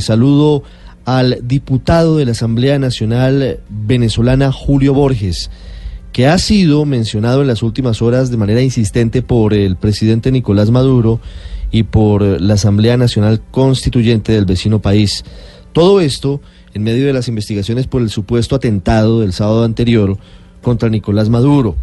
Saludo al diputado de la Asamblea Nacional venezolana Julio Borges, que ha sido mencionado en las últimas horas de manera insistente por el presidente Nicolás Maduro y por la Asamblea Nacional Constituyente del vecino país. Todo esto en medio de las investigaciones por el supuesto atentado del sábado anterior contra Nicolás Maduro.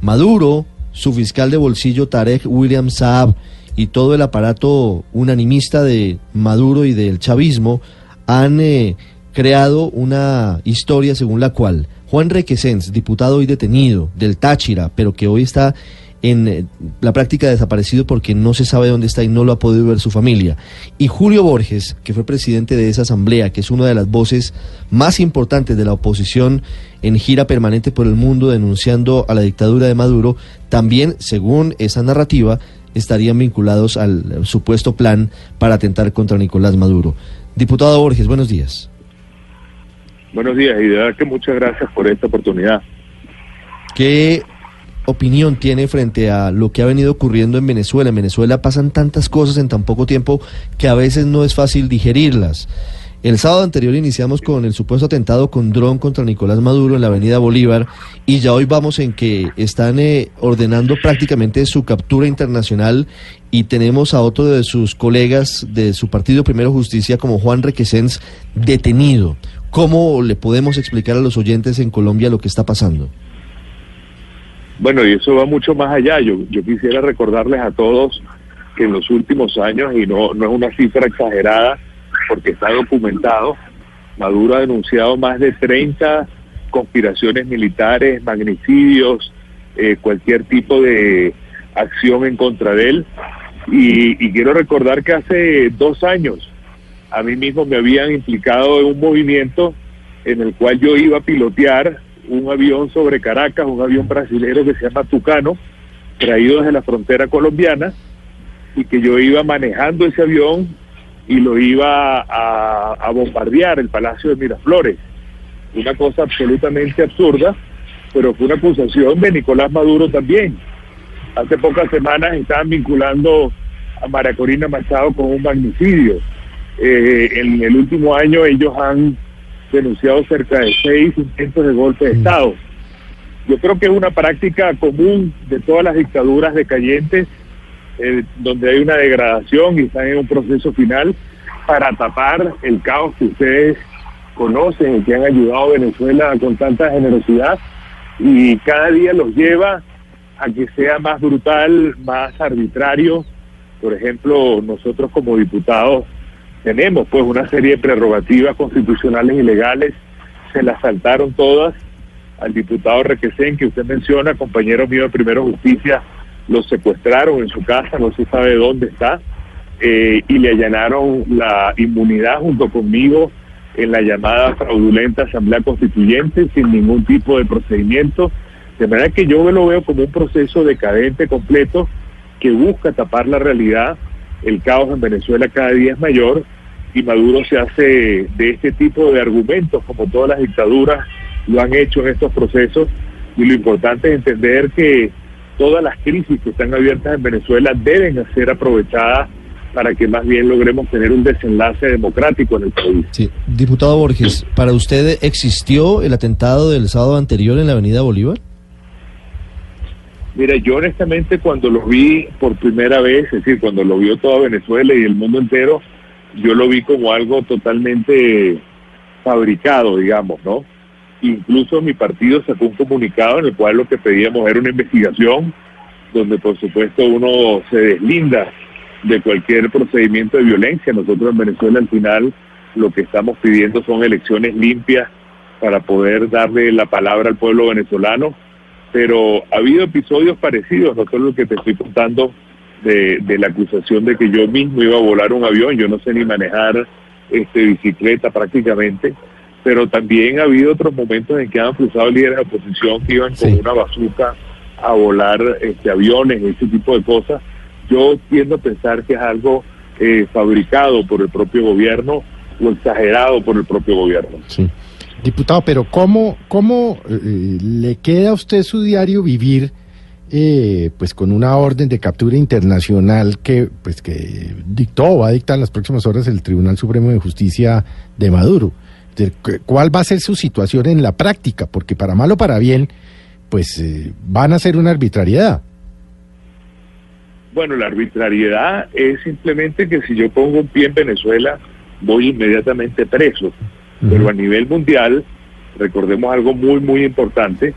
Maduro, su fiscal de bolsillo Tarek William Saab y todo el aparato unanimista de Maduro y del chavismo han eh, creado una historia según la cual Juan Requesens, diputado hoy detenido del Táchira, pero que hoy está en eh, la práctica desaparecido porque no se sabe dónde está y no lo ha podido ver su familia. Y Julio Borges, que fue presidente de esa asamblea, que es una de las voces más importantes de la oposición en gira permanente por el mundo denunciando a la dictadura de Maduro, también, según esa narrativa, estarían vinculados al supuesto plan para atentar contra Nicolás Maduro. Diputado Borges, buenos días. Buenos días y de verdad que muchas gracias por esta oportunidad. ¿Qué opinión tiene frente a lo que ha venido ocurriendo en Venezuela? En Venezuela pasan tantas cosas en tan poco tiempo que a veces no es fácil digerirlas. El sábado anterior iniciamos con el supuesto atentado con dron contra Nicolás Maduro en la avenida Bolívar y ya hoy vamos en que están eh, ordenando prácticamente su captura internacional y tenemos a otro de sus colegas de su partido Primero Justicia como Juan Requesens detenido. ¿Cómo le podemos explicar a los oyentes en Colombia lo que está pasando? Bueno, y eso va mucho más allá. Yo, yo quisiera recordarles a todos que en los últimos años, y no, no es una cifra exagerada, porque está documentado, Maduro ha denunciado más de 30 conspiraciones militares, magnicidios, eh, cualquier tipo de acción en contra de él. Y, y, quiero recordar que hace dos años a mí mismo me habían implicado en un movimiento en el cual yo iba a pilotear un avión sobre Caracas, un avión brasilero que se llama Tucano, traído desde la frontera colombiana, y que yo iba manejando ese avión y lo iba a, bombardear el Palacio de Miraflores. Una cosa absolutamente absurda, pero fue una acusación de Nicolás Maduro también. Hace pocas semanas estaban vinculando a María Corina Machado con un magnicidio. Eh, en el último año ellos han denunciado cerca de seis intentos de golpe de Estado. Yo creo que es una práctica común de todas las dictaduras decayentes, eh, donde hay una degradación y están en un proceso final para tapar el caos que ustedes conocen y que han ayudado a Venezuela con tanta generosidad y cada día los lleva a que sea más brutal, más arbitrario. Por ejemplo, nosotros como diputados tenemos pues una serie de prerrogativas constitucionales y legales, se las saltaron todas al diputado Requesén que usted menciona, compañero mío de Primero Justicia, lo secuestraron en su casa, no se sabe dónde está, eh, y le allanaron la inmunidad junto conmigo en la llamada fraudulenta Asamblea Constituyente sin ningún tipo de procedimiento, de manera que yo lo veo como un proceso decadente completo que busca tapar la realidad. El caos en Venezuela cada día es mayor y Maduro se hace de este tipo de argumentos, como todas las dictaduras lo han hecho en estos procesos, y lo importante es entender que todas las crisis que están abiertas en Venezuela deben ser aprovechadas para que más bien logremos tener un desenlace democrático en el país. Sí. Diputado Borges, ¿para usted existió el atentado del sábado anterior en la Avenida Bolívar? Mira, yo honestamente cuando lo vi por primera vez, es decir, cuando lo vio toda Venezuela y el mundo entero, yo lo vi como algo totalmente fabricado, digamos, ¿no? Incluso mi partido sacó un comunicado en el cual lo que pedíamos era una investigación, donde por supuesto uno se deslinda de cualquier procedimiento de violencia. Nosotros en Venezuela al final lo que estamos pidiendo son elecciones limpias para poder darle la palabra al pueblo venezolano pero ha habido episodios parecidos, no solo lo que te estoy contando de, la acusación de que yo mismo iba a volar un avión, yo no sé ni manejar este bicicleta prácticamente, pero también ha habido otros momentos en que han cruzado líderes de oposición que iban con una bazuca a volar este aviones, ese tipo de cosas. Yo tiendo a pensar que es algo eh, fabricado por el propio gobierno o exagerado por el propio gobierno. Sí. Diputado, pero ¿cómo, cómo eh, le queda a usted su diario vivir eh, pues con una orden de captura internacional que pues que dictó o va a dictar en las próximas horas el Tribunal Supremo de Justicia de Maduro. ¿Cuál va a ser su situación en la práctica? Porque para mal o para bien, pues eh, van a ser una arbitrariedad. Bueno, la arbitrariedad es simplemente que si yo pongo un pie en Venezuela, voy inmediatamente preso. Pero a nivel mundial, recordemos algo muy, muy importante,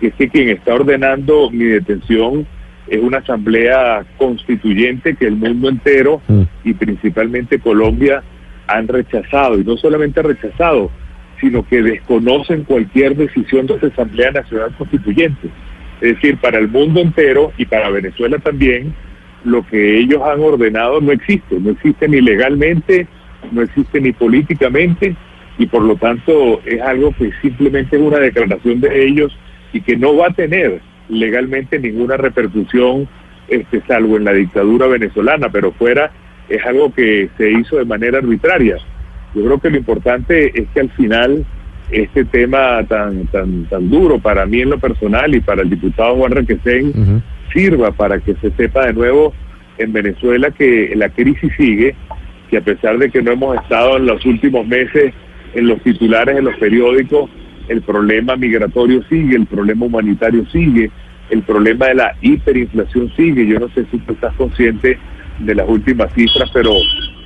que es que quien está ordenando mi detención es una asamblea constituyente que el mundo entero y principalmente Colombia han rechazado, y no solamente rechazado, sino que desconocen cualquier decisión de esa Asamblea Nacional Constituyente. Es decir, para el mundo entero y para Venezuela también, lo que ellos han ordenado no existe, no existe ni legalmente, no existe ni políticamente, y por lo tanto es algo que simplemente es una declaración de ellos y que no va a tener legalmente ninguna repercusión, este, salvo en la dictadura venezolana, pero fuera es algo que se hizo de manera arbitraria. Yo creo que lo importante es que al final este tema tan tan tan duro para mí en lo personal y para el diputado Juan Requesén sirva para que se sepa de nuevo en Venezuela que la crisis sigue, que a pesar de que no hemos estado en los últimos meses en los titulares de los periódicos, el problema migratorio sigue, el problema humanitario sigue, el problema de la hiperinflación sigue. Yo no sé si tú estás consciente de las últimas cifras, pero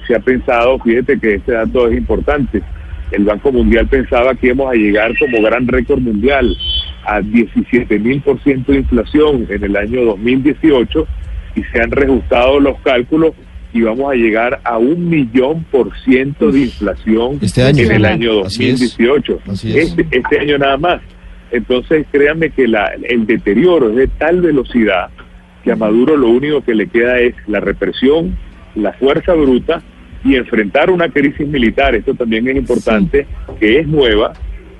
se ha pensado, fíjate que este dato es importante, el Banco Mundial pensaba que íbamos a llegar como gran récord mundial a 17 mil por ciento de inflación en el año 2018 y se han reajustado los cálculos y vamos a llegar a un millón por ciento de inflación este en el año 2018. Este, este, año nada más. Entonces, créanme que la, el deterioro es de tal velocidad que a Maduro lo único que le queda es la represión, la fuerza bruta y enfrentar una crisis militar. Esto también es importante, que es nueva,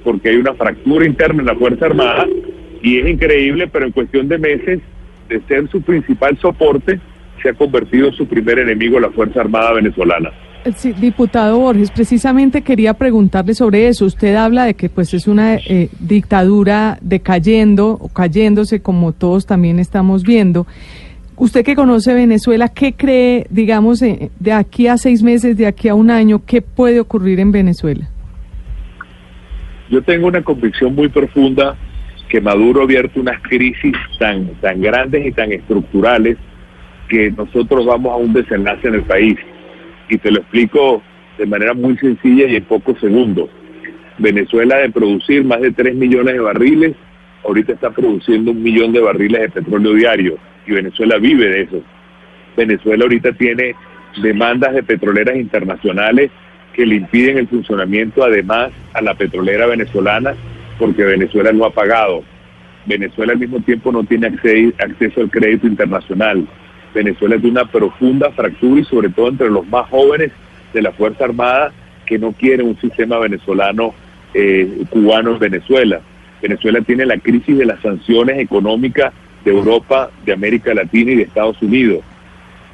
porque hay una fractura interna en la Fuerza Armada y es increíble, pero en cuestión de meses, de ser su principal soporte, se ha convertido en su primer enemigo la Fuerza Armada venezolana. Sí, diputado Borges, precisamente quería preguntarle sobre eso. Usted habla de que pues es una eh, dictadura decayendo o cayéndose como todos también estamos viendo. Usted que conoce Venezuela, ¿qué cree, digamos, eh, de aquí a seis meses, de aquí a un año, qué puede ocurrir en Venezuela? Yo tengo una convicción muy profunda que Maduro ha abierto unas crisis tan, tan grandes y tan estructurales que nosotros vamos a un desenlace en el país y te lo explico de manera muy sencilla y en pocos segundos. Venezuela de producir más de 3 millones de barriles, ahorita está produciendo un millón de barriles de petróleo diario y Venezuela vive de eso. Venezuela ahorita tiene demandas de petroleras internacionales que le impiden el funcionamiento además a la petrolera venezolana porque Venezuela no ha pagado. Venezuela al mismo tiempo no tiene acceso al crédito internacional. Venezuela tiene una profunda fractura y sobre todo entre los más jóvenes de la Fuerza Armada que no quieren un sistema venezolano eh, cubano en Venezuela. Venezuela tiene la crisis de las sanciones económicas de Europa, de América Latina y de Estados Unidos.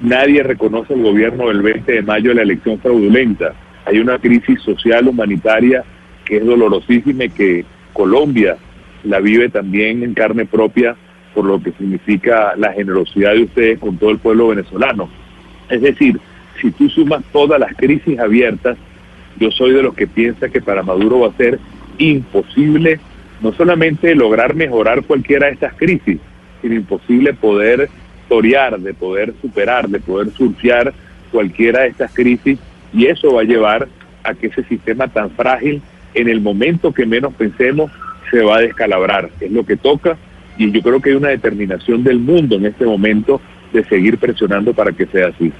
Nadie reconoce el gobierno del 20 de mayo de la elección fraudulenta. Hay una crisis social, humanitaria, que es dolorosísima y que Colombia la vive también en carne propia por lo que significa la generosidad de ustedes con todo el pueblo venezolano. Es decir, si tú sumas todas las crisis abiertas, yo soy de los que piensa que para Maduro va a ser imposible no solamente lograr mejorar cualquiera de estas crisis, sino imposible poder torear, de poder superar, de poder surfear cualquiera de estas crisis y eso va a llevar a que ese sistema tan frágil en el momento que menos pensemos se va a descalabrar. Es lo que toca y yo creo que hay una determinación del mundo en este momento de seguir presionando para que sea así.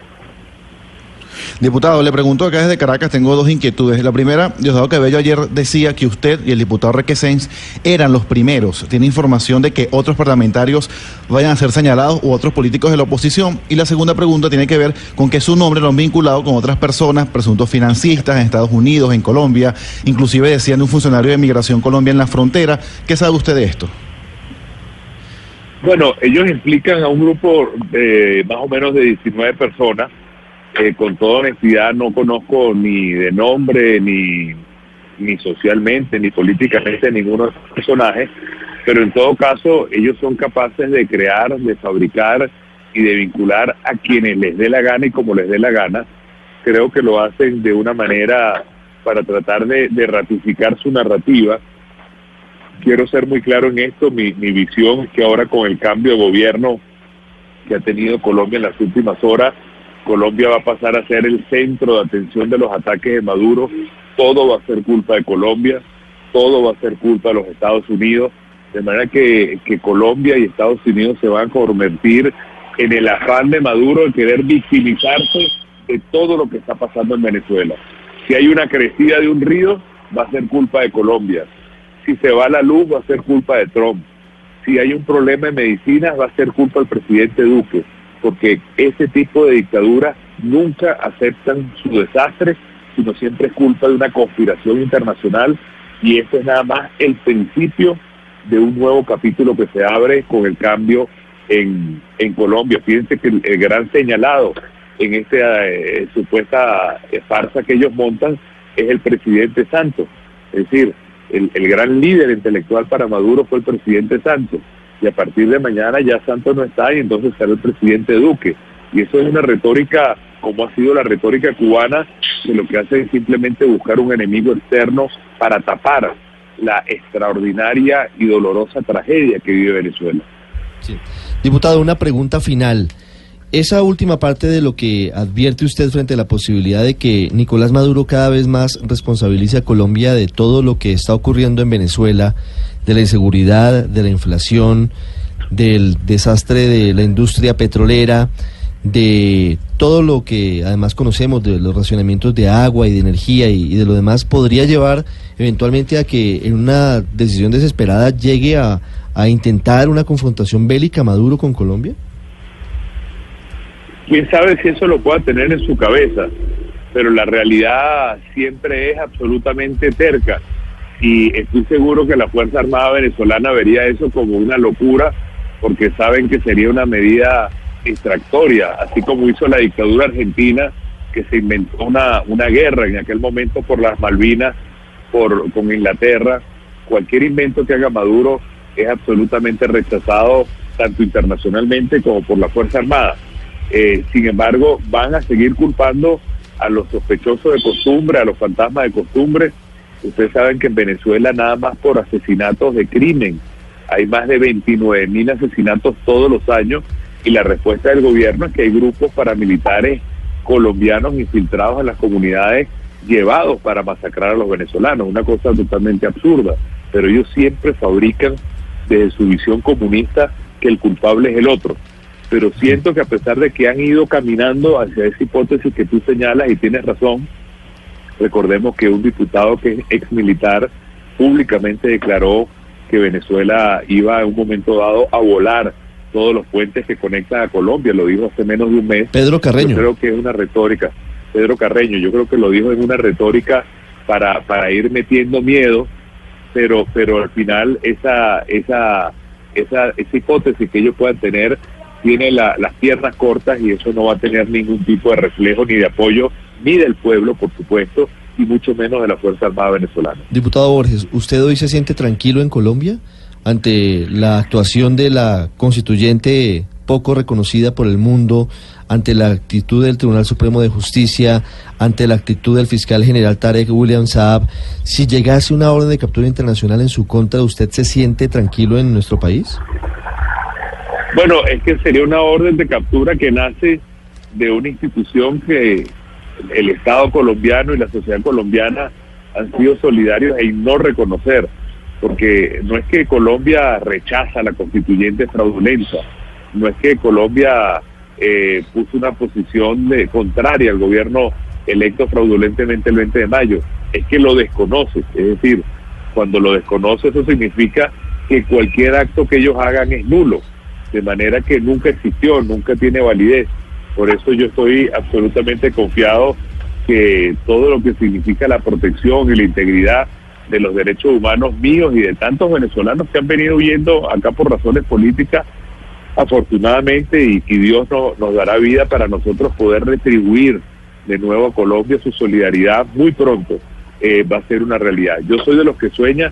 Diputado, le pregunto acá desde Caracas, tengo dos inquietudes. La primera, Diosdado Cabello ayer decía que usted y el diputado Requesens eran los primeros. ¿Tiene información de que otros parlamentarios vayan a ser señalados u otros políticos de la oposición? Y la segunda pregunta tiene que ver con que su nombre lo han vinculado con otras personas, presuntos financistas en Estados Unidos, en Colombia, inclusive decían de un funcionario de Migración Colombia en la frontera. ¿Qué sabe usted de esto? Bueno, ellos implican a un grupo de más o menos de 19 personas. Eh, con toda honestidad no conozco ni de nombre, ni, ni socialmente, ni políticamente ninguno de esos personajes, pero en todo caso ellos son capaces de crear, de fabricar y de vincular a quienes les dé la gana y como les dé la gana. Creo que lo hacen de una manera para tratar de, ratificar su narrativa. Quiero ser muy claro en esto, mi, visión es que ahora con el cambio de gobierno que ha tenido Colombia en las últimas horas, Colombia va a pasar a ser el centro de atención de los ataques de Maduro, todo va a ser culpa de Colombia, todo va a ser culpa de los Estados Unidos, de manera que Colombia y Estados Unidos se van a convertir en el afán de Maduro de querer victimizarse de todo lo que está pasando en Venezuela. Si hay una crecida de un río, va a ser culpa de Colombia. Si se va la luz, va a ser culpa de Trump. Si hay un problema en medicinas, va a ser culpa del presidente Duque, porque ese tipo de dictaduras nunca aceptan su desastre, sino siempre es culpa de una conspiración internacional y esto es nada más el principio de un nuevo capítulo que se abre con el cambio en, en Colombia. Fíjense que el, gran señalado en esta eh, supuesta farsa que ellos montan es el presidente Santos. Es decir, el, gran líder intelectual para Maduro fue el presidente Santos. Y a partir de mañana ya Santos no está y entonces será el presidente Duque. Y eso es una retórica, como ha sido la retórica cubana, que lo que hace es simplemente buscar un enemigo externo para tapar la extraordinaria y dolorosa tragedia que vive Venezuela. Diputado, una pregunta final. Esa última parte de lo que advierte usted frente a la posibilidad de que Nicolás Maduro cada vez más responsabilice a Colombia de todo lo que está ocurriendo en Venezuela, de la inseguridad, de la inflación, del desastre de la industria petrolera, de todo lo que además conocemos de los racionamientos de agua y de energía y, de lo demás, podría llevar eventualmente a que en una decisión desesperada llegue a, intentar una confrontación bélica Maduro con Colombia? Quién sabe si eso lo pueda tener en su cabeza, pero la realidad siempre es absolutamente terca y estoy seguro que la Fuerza Armada venezolana vería eso como una locura porque saben que sería una medida extractoria, así como hizo la dictadura argentina, que se inventó una, una guerra en aquel momento por las Malvinas por, con Inglaterra. Cualquier invento que haga Maduro es absolutamente rechazado tanto internacionalmente como por la Fuerza Armada. Eh, sin embargo, van a seguir culpando a los sospechosos de costumbre, a los fantasmas de costumbre. Ustedes saben que en Venezuela nada más por asesinatos de crimen hay más de 29 mil asesinatos todos los años y la respuesta del gobierno es que hay grupos paramilitares colombianos infiltrados en las comunidades llevados para masacrar a los venezolanos, una cosa totalmente absurda, pero ellos siempre fabrican desde su visión comunista que el culpable es el otro. Pero siento que a pesar de que han ido caminando hacia esa hipótesis que tú señalas y tienes razón, recordemos que un diputado que es ex militar públicamente declaró que Venezuela iba en un momento dado a volar todos los puentes que conectan a Colombia, lo dijo hace menos de un mes. Pedro Carreño. Yo creo que es una retórica. Pedro Carreño, yo creo que lo dijo en una retórica para, para ir metiendo miedo pero pero al final esa esa esa, esa hipótesis que ellos puedan tener tiene las piernas cortas y eso no va a tener ningún tipo de reflejo ni de apoyo ni del pueblo, por supuesto, y mucho menos de la Fuerza Armada venezolana. Diputado Borges, ¿usted hoy se siente tranquilo en Colombia ante la actuación de la constituyente poco reconocida por el mundo, ante la actitud del Tribunal Supremo de Justicia, ante la actitud del fiscal general Tarek William Saab, si llegase una orden de captura internacional en su contra, ¿usted se siente tranquilo en nuestro país? Bueno, es que sería una orden de captura que nace de una institución que el Estado colombiano y la sociedad colombiana han sido solidarios en no reconocer, porque no es que Colombia rechaza la constituyente fraudulenta, no es que Colombia eh, puso una posición de, contraria al gobierno electo fraudulentemente el 20 de mayo, es que lo desconoce. Es decir, cuando lo desconoce eso significa que cualquier acto que ellos hagan es nulo, de manera que nunca existió, nunca tiene validez. Por eso yo estoy absolutamente confiado que todo lo que significa la protección y la integridad de los derechos humanos míos y de tantos venezolanos que han venido huyendo acá por razones políticas afortunadamente, y, Dios nos dará vida para nosotros poder retribuir de nuevo a Colombia su solidaridad muy pronto, eh, va a ser una realidad. Yo soy de los que sueña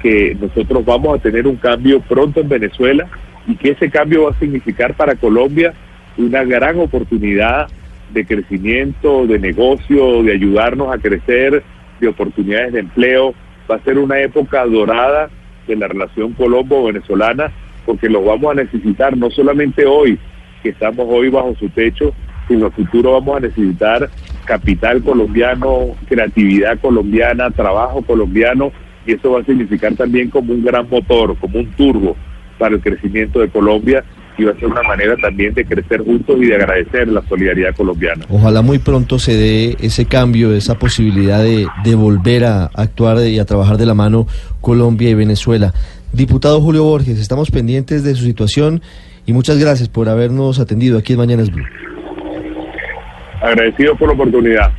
que nosotros vamos a tener un cambio pronto en Venezuela y que ese cambio va a significar para Colombia una gran oportunidad de crecimiento, de negocio, de ayudarnos a crecer, de oportunidades de empleo. Va a ser una época dorada de la relación colombo-venezolana porque lo vamos a necesitar no solamente hoy, que estamos hoy bajo su techo, sino el futuro vamos a necesitar capital colombiano, creatividad colombiana, trabajo colombiano, y eso va a significar también como un gran motor, como un turbo para el crecimiento de Colombia y va a ser una manera también de crecer juntos y de agradecer la solidaridad colombiana. Ojalá muy pronto se dé ese cambio, esa posibilidad de, de volver a actuar y a trabajar de la mano Colombia y Venezuela. Diputado Julio Borges, estamos pendientes de su situación y muchas gracias por habernos atendido aquí en Mañanas Blue. Agradecido por la oportunidad.